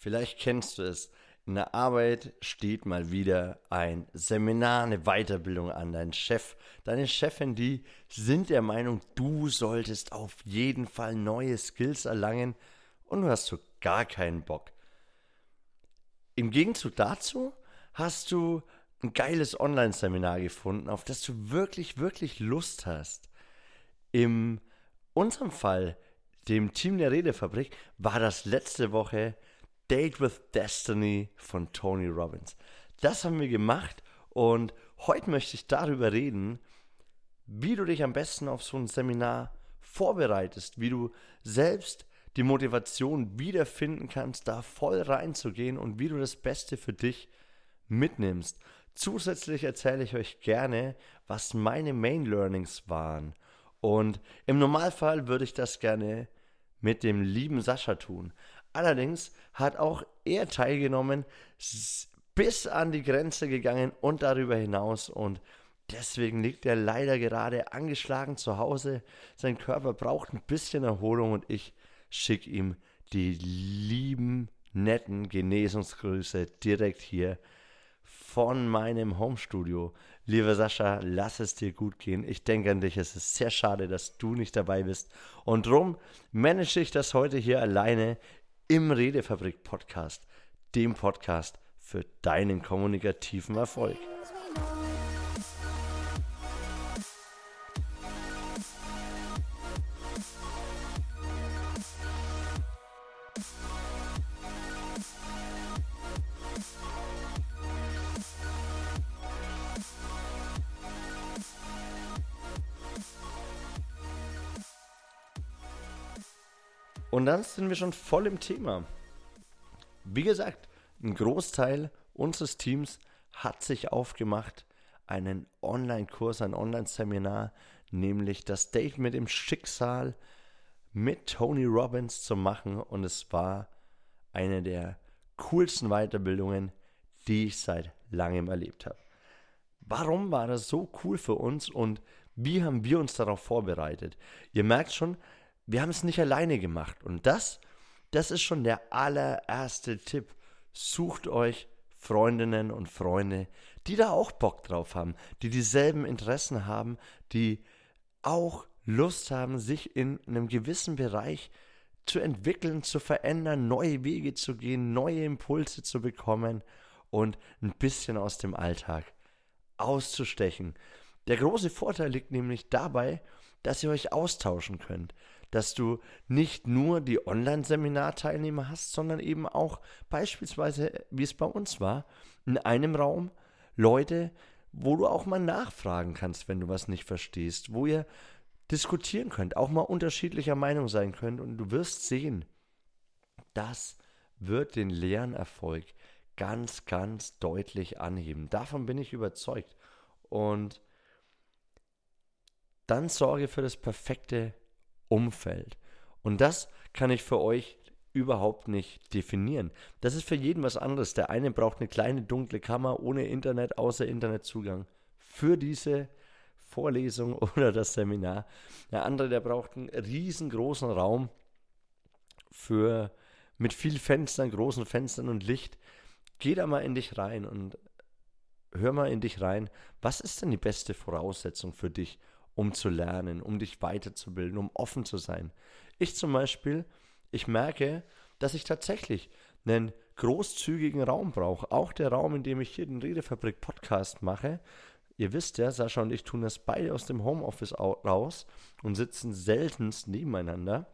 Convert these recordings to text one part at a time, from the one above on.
Vielleicht kennst du es. In der Arbeit steht mal wieder ein Seminar, eine Weiterbildung an. Dein Chef, deine Chefin, die sind der Meinung, du solltest auf jeden Fall neue Skills erlangen und du hast so gar keinen Bock. Im Gegenzug dazu hast du ein geiles Online-Seminar gefunden, auf das du wirklich, wirklich Lust hast. In unserem Fall, dem Team der Redefabrik, war das letzte Woche Date with Destiny von Tony Robbins. Das haben wir gemacht und heute möchte ich darüber reden, wie du dich am besten auf so ein Seminar vorbereitest, wie du selbst die Motivation wiederfinden kannst, da voll reinzugehen und wie du das Beste für dich mitnimmst. Zusätzlich erzähle ich euch gerne, was meine Main Learnings waren. Und im Normalfall würde ich das gerne mit dem lieben Sascha tun. Allerdings hat auch er teilgenommen, bis an die Grenze gegangen und darüber hinaus und deswegen liegt er leider gerade angeschlagen zu Hause. Sein Körper braucht ein bisschen Erholung und ich schicke ihm die lieben, netten Genesungsgrüße direkt hier von meinem Homestudio. Lieber Sascha, lass es dir gut gehen. Ich denke an dich. Es ist sehr schade, dass du nicht dabei bist. Und drum manage ich das heute hier alleine im Redefabrik Podcast, dem Podcast für deinen kommunikativen Erfolg. Und dann sind wir schon voll im Thema. Wie gesagt, ein Großteil unseres Teams hat sich aufgemacht, einen Online-Kurs, ein Online-Seminar, nämlich das Date mit dem Schicksal mit Tony Robbins zu machen. Und es war eine der coolsten Weiterbildungen, die ich seit langem erlebt habe. Warum war das so cool für uns und wie haben wir uns darauf vorbereitet? Ihr merkt schon, wir haben es nicht alleine gemacht. Und das, das ist schon der allererste Tipp. Sucht euch Freundinnen und Freunde, die da auch Bock drauf haben, die dieselben Interessen haben, die auch Lust haben, sich in einem gewissen Bereich zu entwickeln, zu verändern, neue Wege zu gehen, neue Impulse zu bekommen und ein bisschen aus dem Alltag auszustechen. Der große Vorteil liegt nämlich dabei, dass ihr euch austauschen könnt, dass du nicht nur die Online-Seminarteilnehmer hast, sondern eben auch beispielsweise, wie es bei uns war, in einem Raum Leute, wo du auch mal nachfragen kannst, wenn du was nicht verstehst, wo ihr diskutieren könnt, auch mal unterschiedlicher Meinung sein könnt und du wirst sehen, das wird den Lernerfolg ganz, ganz deutlich anheben. Davon bin ich überzeugt. Und dann sorge für das perfekte Umfeld. Und das kann ich für euch überhaupt nicht definieren. Das ist für jeden was anderes. Der eine braucht eine kleine dunkle Kammer ohne Internet, außer Internetzugang für diese Vorlesung oder das Seminar. Der andere, der braucht einen riesengroßen Raum für mit viel Fenstern, großen Fenstern und Licht. Geh da mal in dich rein und hör mal in dich rein. Was ist denn die beste Voraussetzung für dich, um zu lernen, um dich weiterzubilden, um offen zu sein. Ich zum Beispiel, ich merke, dass ich tatsächlich einen großzügigen Raum brauche. Auch der Raum, in dem ich hier den Redefabrik Podcast mache. Ihr wisst ja, Sascha und ich tun das beide aus dem Homeoffice raus und sitzen seltenst nebeneinander.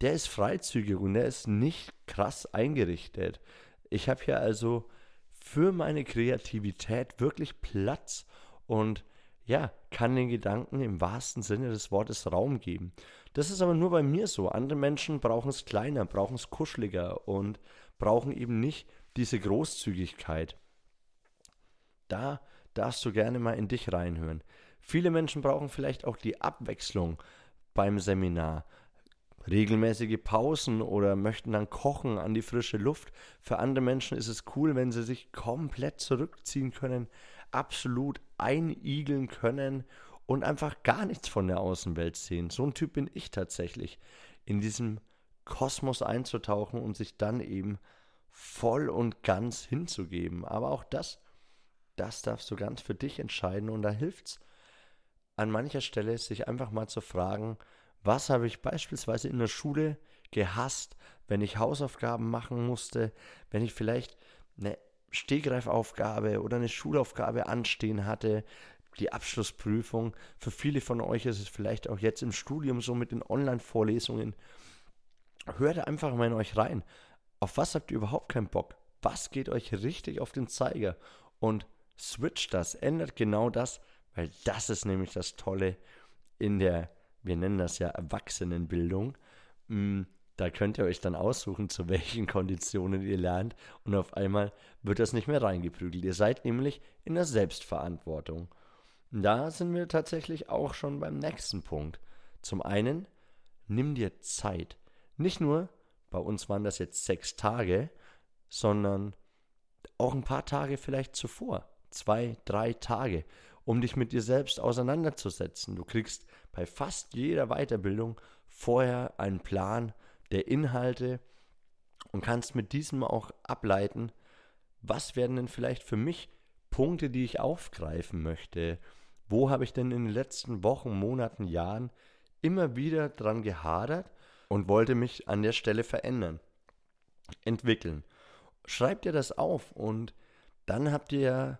Der ist freizügig und der ist nicht krass eingerichtet. Ich habe hier also für meine Kreativität wirklich Platz und ja, kann den Gedanken im wahrsten Sinne des Wortes Raum geben. Das ist aber nur bei mir so. Andere Menschen brauchen es kleiner, brauchen es kuscheliger und brauchen eben nicht diese Großzügigkeit. Da darfst du gerne mal in dich reinhören. Viele Menschen brauchen vielleicht auch die Abwechslung beim Seminar. Regelmäßige Pausen oder möchten dann kochen an die frische Luft. Für andere Menschen ist es cool, wenn sie sich komplett zurückziehen können, absolut einigeln können und einfach gar nichts von der Außenwelt sehen. So ein Typ bin ich tatsächlich. In diesem Kosmos einzutauchen und sich dann eben voll und ganz hinzugeben. Aber auch das, das darfst du ganz für dich entscheiden und da hilft es an mancher Stelle, sich einfach mal zu fragen, was habe ich beispielsweise in der Schule gehasst, wenn ich Hausaufgaben machen musste, wenn ich vielleicht eine Stegreifaufgabe oder eine Schulaufgabe anstehen hatte, die Abschlussprüfung. Für viele von euch ist es vielleicht auch jetzt im Studium so mit den Online-Vorlesungen. Hört einfach mal in euch rein. Auf was habt ihr überhaupt keinen Bock? Was geht euch richtig auf den Zeiger? Und switcht das, ändert genau das, weil das ist nämlich das Tolle in der, wir nennen das ja Erwachsenenbildung. Da könnt ihr euch dann aussuchen, zu welchen Konditionen ihr lernt und auf einmal wird das nicht mehr reingeprügelt. Ihr seid nämlich in der Selbstverantwortung. Da sind wir tatsächlich auch schon beim nächsten Punkt. Zum einen, nimm dir Zeit. Nicht nur, bei uns waren das jetzt sechs Tage, sondern auch ein paar Tage vielleicht zuvor. Zwei, drei Tage, um dich mit dir selbst auseinanderzusetzen. Du kriegst bei fast jeder Weiterbildung vorher einen Plan der Inhalte und kannst mit diesem auch ableiten, was werden denn vielleicht für mich Punkte, die ich aufgreifen möchte, wo habe ich denn in den letzten Wochen, Monaten, Jahren immer wieder dran gehadert und wollte mich an der Stelle verändern, entwickeln? Schreibt dir das auf und dann habt ihr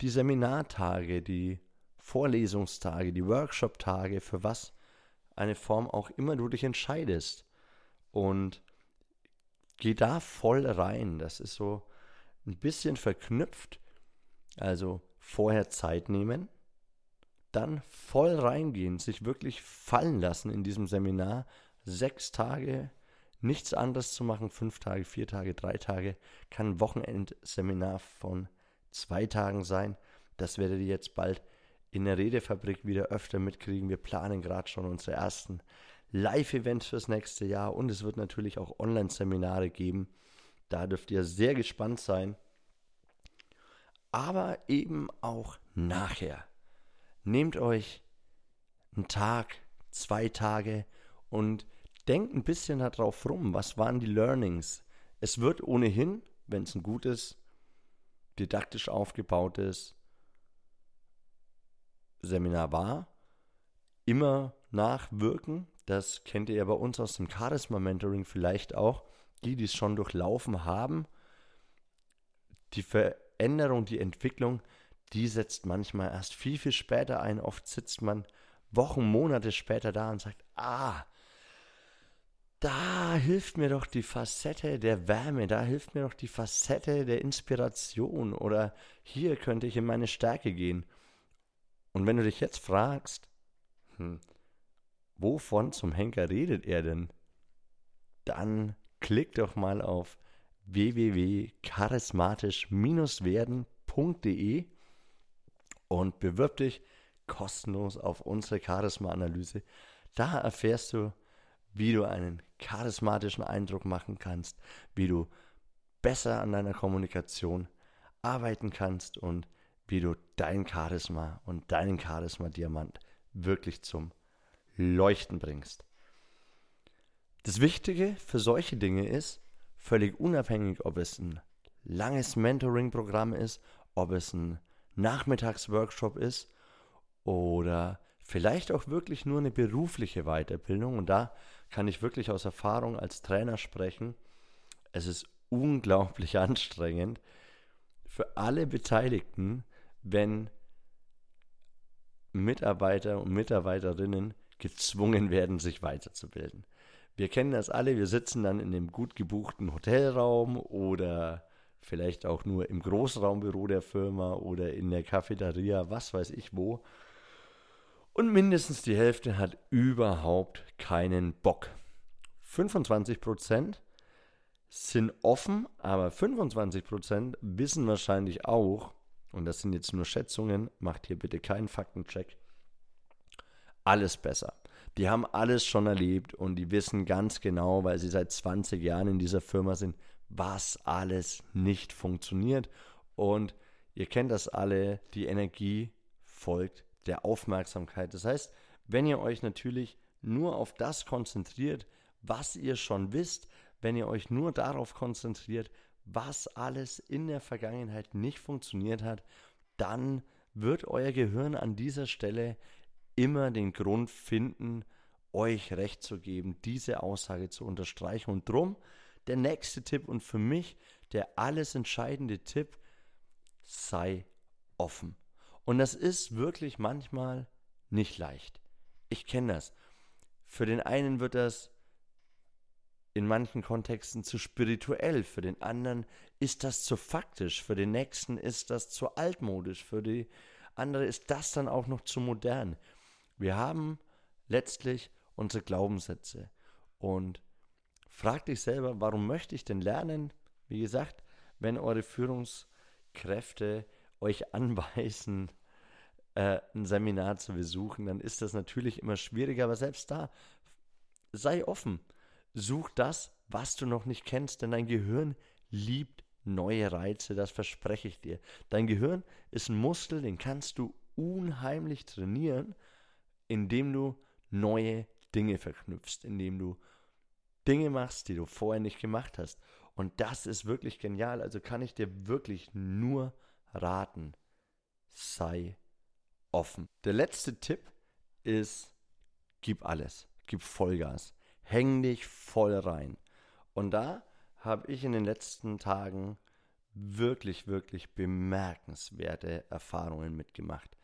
die Seminartage, die Vorlesungstage, die Workshop-Tage, für was eine Form auch immer du dich entscheidest. Und geh da voll rein. Das ist so ein bisschen verknüpft. Also vorher Zeit nehmen, dann voll reingehen, sich wirklich fallen lassen in diesem Seminar. Sechs Tage, nichts anderes zu machen, fünf Tage, vier Tage, drei Tage, kann ein Wochenendseminar von zwei Tagen sein. Das werdet ihr jetzt bald in der Redefabrik wieder öfter mitkriegen. Wir planen gerade schon unsere ersten Live-Events fürs nächste Jahr und es wird natürlich auch Online-Seminare geben. Da dürft ihr sehr gespannt sein. Aber eben auch nachher. Nehmt euch einen Tag, zwei Tage und denkt ein bisschen darauf rum, was waren die Learnings. Es wird ohnehin, wenn es ein gutes, didaktisch aufgebautes Seminar war, immer nachwirken. Das kennt ihr ja bei uns aus dem Charisma Mentoring vielleicht auch. Die, die es schon durchlaufen haben, die Veränderung, die Entwicklung, die setzt manchmal erst viel, viel später ein. Oft sitzt man Wochen, Monate später da und sagt, ah, da hilft mir doch die Facette der Wärme, da hilft mir doch die Facette der Inspiration oder hier könnte ich in meine Stärke gehen. Und wenn du dich jetzt fragst, hm, wovon zum Henker redet er denn? Dann klick doch mal auf www.charismatisch-werden.de und bewirb dich kostenlos auf unsere Charisma-Analyse. Da erfährst du, wie du einen charismatischen Eindruck machen kannst, wie du besser an deiner Kommunikation arbeiten kannst und wie du dein Charisma und deinen Charisma-Diamant wirklich zum Leuchten bringst. Das Wichtige für solche Dinge ist, völlig unabhängig, ob es ein langes Mentoring-Programm ist, ob es ein Nachmittagsworkshop ist oder vielleicht auch wirklich nur eine berufliche Weiterbildung. Und da kann ich wirklich aus Erfahrung als Trainer sprechen. Es ist unglaublich anstrengend für alle Beteiligten, wenn Mitarbeiter und Mitarbeiterinnen gezwungen werden, sich weiterzubilden. Wir kennen das alle, wir sitzen dann in einem gut gebuchten Hotelraum oder vielleicht auch nur im Großraumbüro der Firma oder in der Cafeteria, was weiß ich wo. Und mindestens die Hälfte hat überhaupt keinen Bock. 25% sind offen, aber 25% wissen wahrscheinlich auch, und das sind jetzt nur Schätzungen, macht hier bitte keinen Faktencheck, alles besser. Die haben alles schon erlebt und die wissen ganz genau, weil sie seit 20 Jahren in dieser Firma sind, was alles nicht funktioniert. Und ihr kennt das alle, die Energie folgt der Aufmerksamkeit. Das heißt, wenn ihr euch natürlich nur auf das konzentriert, was ihr schon wisst, wenn ihr euch nur darauf konzentriert, was alles in der Vergangenheit nicht funktioniert hat, dann wird euer Gehirn an dieser Stelle immer den Grund finden, euch recht zu geben, diese Aussage zu unterstreichen. Und drum der nächste Tipp und für mich der alles entscheidende Tipp, sei offen. Und das ist wirklich manchmal nicht leicht. Ich kenne das. Für den einen wird das in manchen Kontexten zu spirituell, für den anderen ist das zu faktisch, für den nächsten ist das zu altmodisch, für die andere ist das dann auch noch zu modern. Wir haben letztlich unsere Glaubenssätze und frag dich selber, warum möchte ich denn lernen? Wie gesagt, wenn eure Führungskräfte euch anweisen, äh, ein Seminar zu besuchen, dann ist das natürlich immer schwieriger, aber selbst da, sei offen. Such das, was du noch nicht kennst, denn dein Gehirn liebt neue Reize, das verspreche ich dir. Dein Gehirn ist ein Muskel, den kannst du unheimlich trainieren, indem du neue Dinge verknüpfst, indem du Dinge machst, die du vorher nicht gemacht hast. Und das ist wirklich genial. Also kann ich dir wirklich nur raten, sei offen. Der letzte Tipp ist, gib alles, gib Vollgas, häng dich voll rein. Und da habe ich in den letzten Tagen wirklich, wirklich bemerkenswerte Erfahrungen mitgemacht.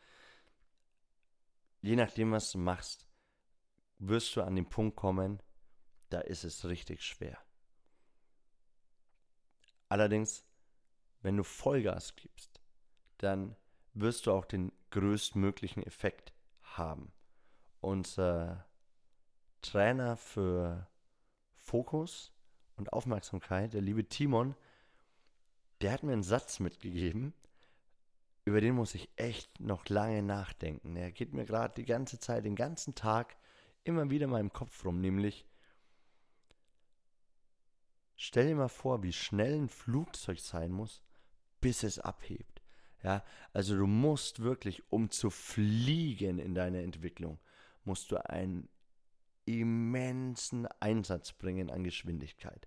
Je nachdem, was du machst, wirst du an den Punkt kommen, da ist es richtig schwer. Allerdings, wenn du Vollgas gibst, dann wirst du auch den größtmöglichen Effekt haben. Unser Trainer für Fokus und Aufmerksamkeit, der liebe Timon, der hat mir einen Satz mitgegeben, über den muss ich echt noch lange nachdenken. Er geht mir gerade die ganze Zeit, den ganzen Tag immer wieder in meinem Kopf rum, nämlich stell dir mal vor, wie schnell ein Flugzeug sein muss, bis es abhebt. Ja, also du musst wirklich, um zu fliegen in deiner Entwicklung, musst du einen immensen Einsatz bringen an Geschwindigkeit.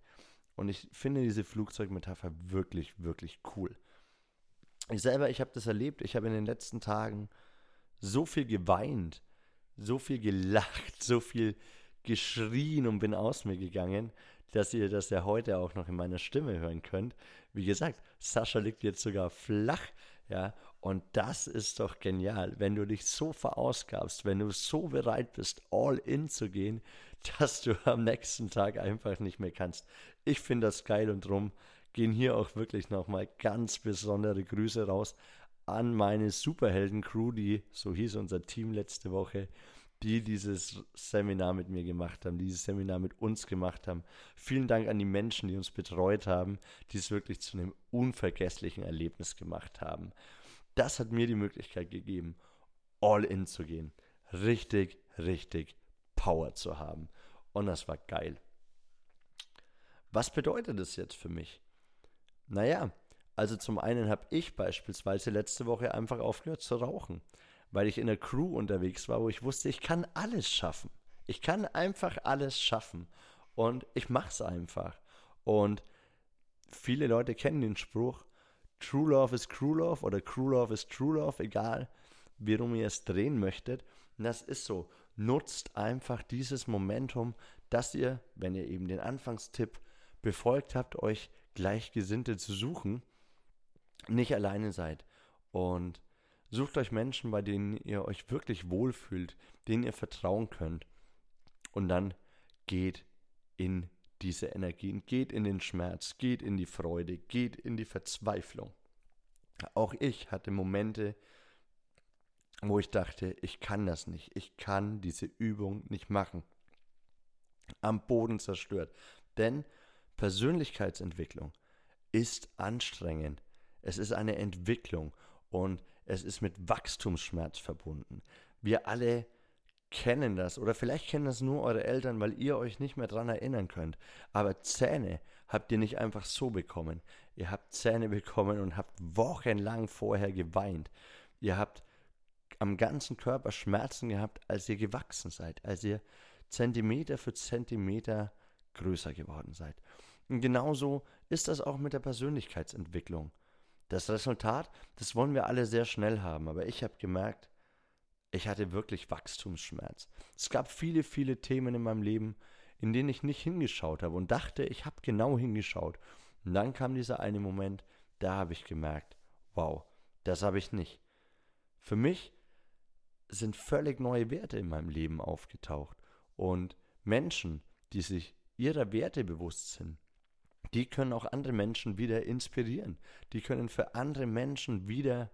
Und ich finde diese Flugzeugmetapher wirklich, wirklich cool. Ich selber, ich habe das erlebt. Ich habe in den letzten Tagen so viel geweint, so viel gelacht, so viel geschrien und bin aus mir gegangen, dass ihr das ja heute auch noch in meiner Stimme hören könnt. Wie gesagt, Sascha liegt jetzt sogar flach, ja, und das ist doch genial, wenn du dich so verausgabst, wenn du so bereit bist, all in zu gehen, dass du am nächsten Tag einfach nicht mehr kannst. Ich finde das geil und drum gehen hier auch wirklich nochmal ganz besondere Grüße raus an meine Superhelden-Crew, die, so hieß unser Team letzte Woche, die dieses Seminar mit mir gemacht haben, dieses Seminar mit uns gemacht haben. Vielen Dank an die Menschen, die uns betreut haben, die es wirklich zu einem unvergesslichen Erlebnis gemacht haben. Das hat mir die Möglichkeit gegeben, all in zu gehen. Richtig, richtig Power zu haben. Und das war geil. Was bedeutet das jetzt für mich? Naja, also zum einen habe ich beispielsweise letzte Woche einfach aufgehört zu rauchen weil ich in der Crew unterwegs war, wo ich wusste, ich kann alles schaffen. Ich kann einfach alles schaffen. Und ich mache es einfach. Und viele Leute kennen den Spruch, True Love is Crew Love oder Crew Love is True Love, egal wie rum ihr es drehen möchtet. Und das ist so. Nutzt einfach dieses Momentum, dass ihr, wenn ihr eben den Anfangstipp befolgt habt, euch Gleichgesinnte zu suchen, nicht alleine seid. Und Sucht euch Menschen, bei denen ihr euch wirklich wohlfühlt, denen ihr vertrauen könnt. Und dann geht in diese Energien, geht in den Schmerz, geht in die Freude, geht in die Verzweiflung. Auch ich hatte Momente, wo ich dachte, ich kann das nicht, ich kann diese Übung nicht machen. Am Boden zerstört. Denn Persönlichkeitsentwicklung ist anstrengend. Es ist eine Entwicklung und es ist mit Wachstumsschmerz verbunden. Wir alle kennen das oder vielleicht kennen das nur eure Eltern, weil ihr euch nicht mehr daran erinnern könnt. Aber Zähne habt ihr nicht einfach so bekommen. Ihr habt Zähne bekommen und habt wochenlang vorher geweint. Ihr habt am ganzen Körper Schmerzen gehabt, als ihr gewachsen seid, als ihr Zentimeter für Zentimeter größer geworden seid. Und genauso ist das auch mit der Persönlichkeitsentwicklung. Das Resultat, das wollen wir alle sehr schnell haben, aber ich habe gemerkt, ich hatte wirklich Wachstumsschmerz. Es gab viele, viele Themen in meinem Leben, in denen ich nicht hingeschaut habe und dachte, ich habe genau hingeschaut. Und dann kam dieser eine Moment, da habe ich gemerkt, wow, das habe ich nicht. Für mich sind völlig neue Werte in meinem Leben aufgetaucht. Und Menschen, die sich ihrer Werte bewusst sind, die können auch andere Menschen wieder inspirieren. Die können für andere Menschen wieder,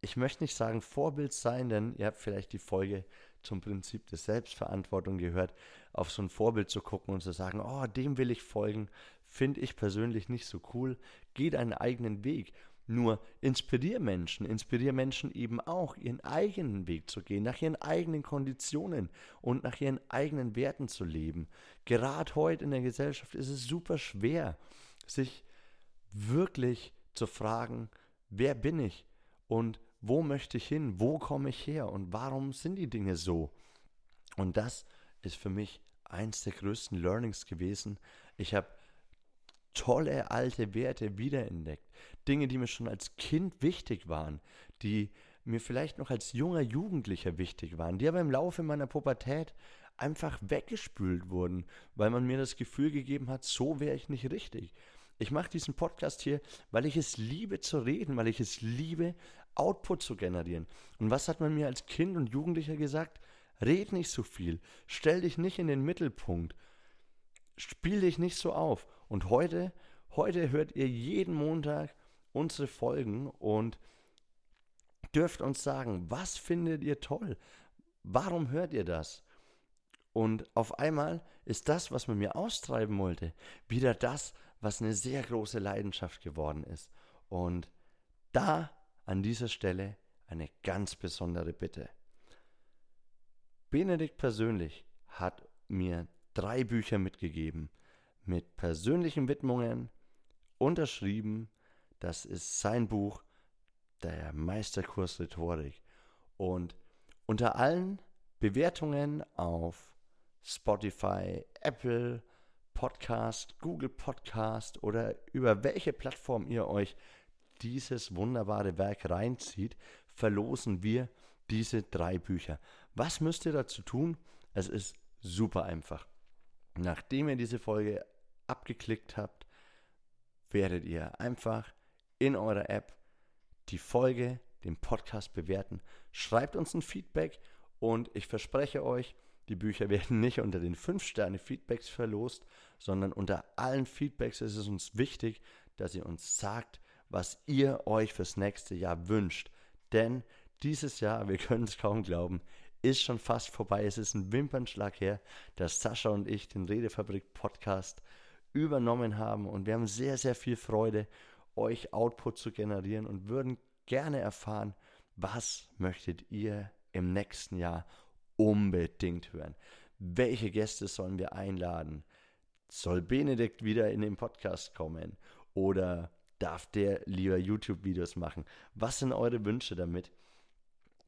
ich möchte nicht sagen Vorbild sein, denn ihr habt vielleicht die Folge zum Prinzip der Selbstverantwortung gehört, auf so ein Vorbild zu gucken und zu sagen, oh, dem will ich folgen, finde ich persönlich nicht so cool. Geh deinen eigenen Weg. Nur inspirier Menschen, inspirier Menschen eben auch, ihren eigenen Weg zu gehen, nach ihren eigenen Konditionen und nach ihren eigenen Werten zu leben. Gerade heute in der Gesellschaft ist es super schwer, sich wirklich zu fragen, wer bin ich und wo möchte ich hin, wo komme ich her und warum sind die Dinge so. Und das ist für mich eins der größten Learnings gewesen. Ich habe tolle alte Werte wiederentdeckt. Dinge, die mir schon als Kind wichtig waren, die mir vielleicht noch als junger Jugendlicher wichtig waren, die aber im Laufe meiner Pubertät einfach weggespült wurden, weil man mir das Gefühl gegeben hat, so wäre ich nicht richtig. Ich mache diesen Podcast hier, weil ich es liebe zu reden, weil ich es liebe, Output zu generieren. Und was hat man mir als Kind und Jugendlicher gesagt? Red nicht so viel, stell dich nicht in den Mittelpunkt, spiel dich nicht so auf. Und heute, heute hört ihr jeden Montag unsere Folgen und dürft uns sagen, was findet ihr toll? Warum hört ihr das? Und auf einmal ist das, was man mir austreiben wollte, wieder das, was eine sehr große Leidenschaft geworden ist. Und da an dieser Stelle eine ganz besondere Bitte. Benedikt persönlich hat mir drei Bücher mitgegeben mit persönlichen Widmungen, unterschrieben. Das ist sein Buch, der Meisterkurs Rhetorik. Und unter allen Bewertungen auf Spotify, Apple Podcast, Google Podcast oder über welche Plattform ihr euch dieses wunderbare Werk reinzieht, verlosen wir diese drei Bücher. Was müsst ihr dazu tun? Es ist super einfach. Nachdem ihr diese Folge abgeklickt habt, werdet ihr einfach in eurer App die Folge, den Podcast bewerten. Schreibt uns ein Feedback und ich verspreche euch, die Bücher werden nicht unter den 5-Sterne-Feedbacks verlost, sondern unter allen Feedbacks ist es uns wichtig, dass ihr uns sagt, was ihr euch fürs nächste Jahr wünscht. Denn dieses Jahr, wir können es kaum glauben, ist schon fast vorbei. Es ist ein Wimpernschlag her, dass Sascha und ich den Redefabrik Podcast übernommen haben und wir haben sehr, sehr viel Freude, euch Output zu generieren und würden gerne erfahren, was möchtet ihr im nächsten Jahr unbedingt hören. Welche Gäste sollen wir einladen? Soll Benedikt wieder in den Podcast kommen? Oder darf der lieber YouTube-Videos machen? Was sind eure Wünsche damit?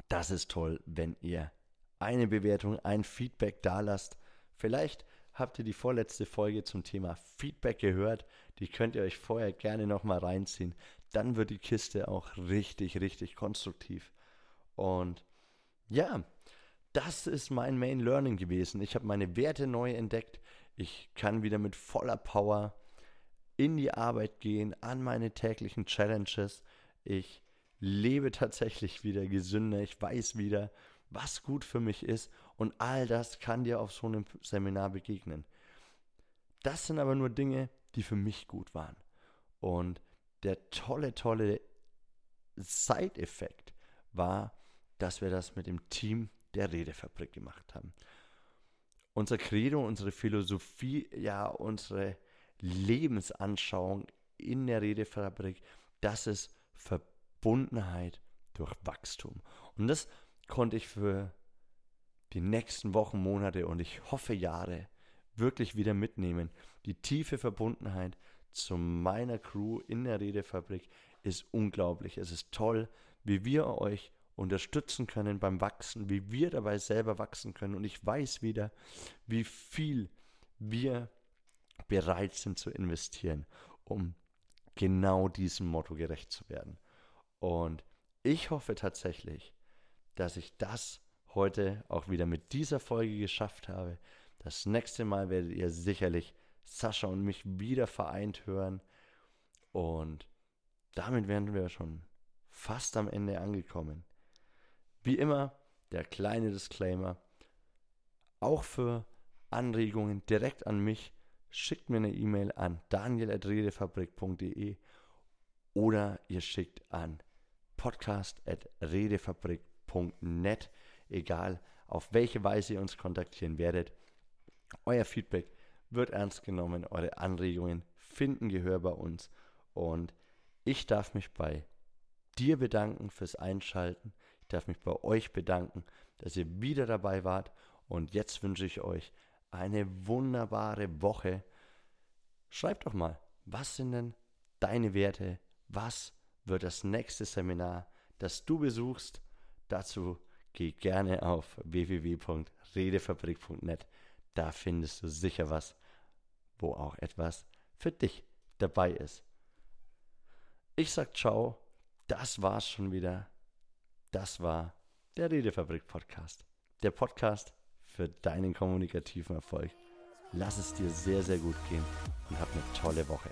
Das ist toll, wenn ihr eine Bewertung, ein Feedback dalasst. Vielleicht habt ihr die vorletzte Folge zum Thema Feedback gehört. Die könnt ihr euch vorher gerne nochmal reinziehen. Dann wird die Kiste auch richtig, richtig konstruktiv. Und ja, das ist mein Main Learning gewesen. Ich habe meine Werte neu entdeckt. Ich kann wieder mit voller Power in die Arbeit gehen, an meine täglichen Challenges. Ich lebe tatsächlich wieder gesünder. Ich weiß wieder, was gut für mich ist. Und all das kann dir auf so einem Seminar begegnen. Das sind aber nur Dinge, die für mich gut waren. Und der tolle, tolle Side-Effekt war, dass wir das mit dem Team der Redefabrik gemacht haben. Unser Credo, unsere Philosophie, ja, unsere Lebensanschauung in der Redefabrik, das ist Verbundenheit durch Wachstum. Und das konnte ich für die nächsten Wochen, Monate und ich hoffe Jahre wirklich wieder mitnehmen. Die tiefe Verbundenheit zu meiner Crew in der Redefabrik ist unglaublich. Es ist toll, wie wir euch unterstützen können beim Wachsen, wie wir dabei selber wachsen können. Und ich weiß wieder, wie viel wir bereit sind zu investieren, um genau diesem Motto gerecht zu werden. Und ich hoffe tatsächlich, dass ich das heute auch wieder mit dieser Folge geschafft habe. Das nächste Mal werdet ihr sicherlich Sascha und mich wieder vereint hören. Und damit wären wir schon fast am Ende angekommen. Wie immer, der kleine Disclaimer. Auch für Anregungen direkt an mich, schickt mir eine E-Mail an daniel.redefabrik.de oder ihr schickt an podcast.redefabrik.net, egal auf welche Weise ihr uns kontaktieren werdet. Euer Feedback wird ernst genommen, eure Anregungen finden Gehör bei uns und ich darf mich bei dir bedanken fürs Einschalten. Ich darf mich bei euch bedanken, dass ihr wieder dabei wart und jetzt wünsche ich euch eine wunderbare Woche. Schreibt doch mal, was sind denn deine Werte? Was wird das nächste Seminar, das du besuchst? Dazu geh gerne auf www.redefabrik.net. Da findest du sicher was, wo auch etwas für dich dabei ist. Ich sag ciao, das war's schon wieder. Das war der Redefabrik Podcast. Der Podcast für deinen kommunikativen Erfolg. Lass es dir sehr, sehr gut gehen und hab eine tolle Woche.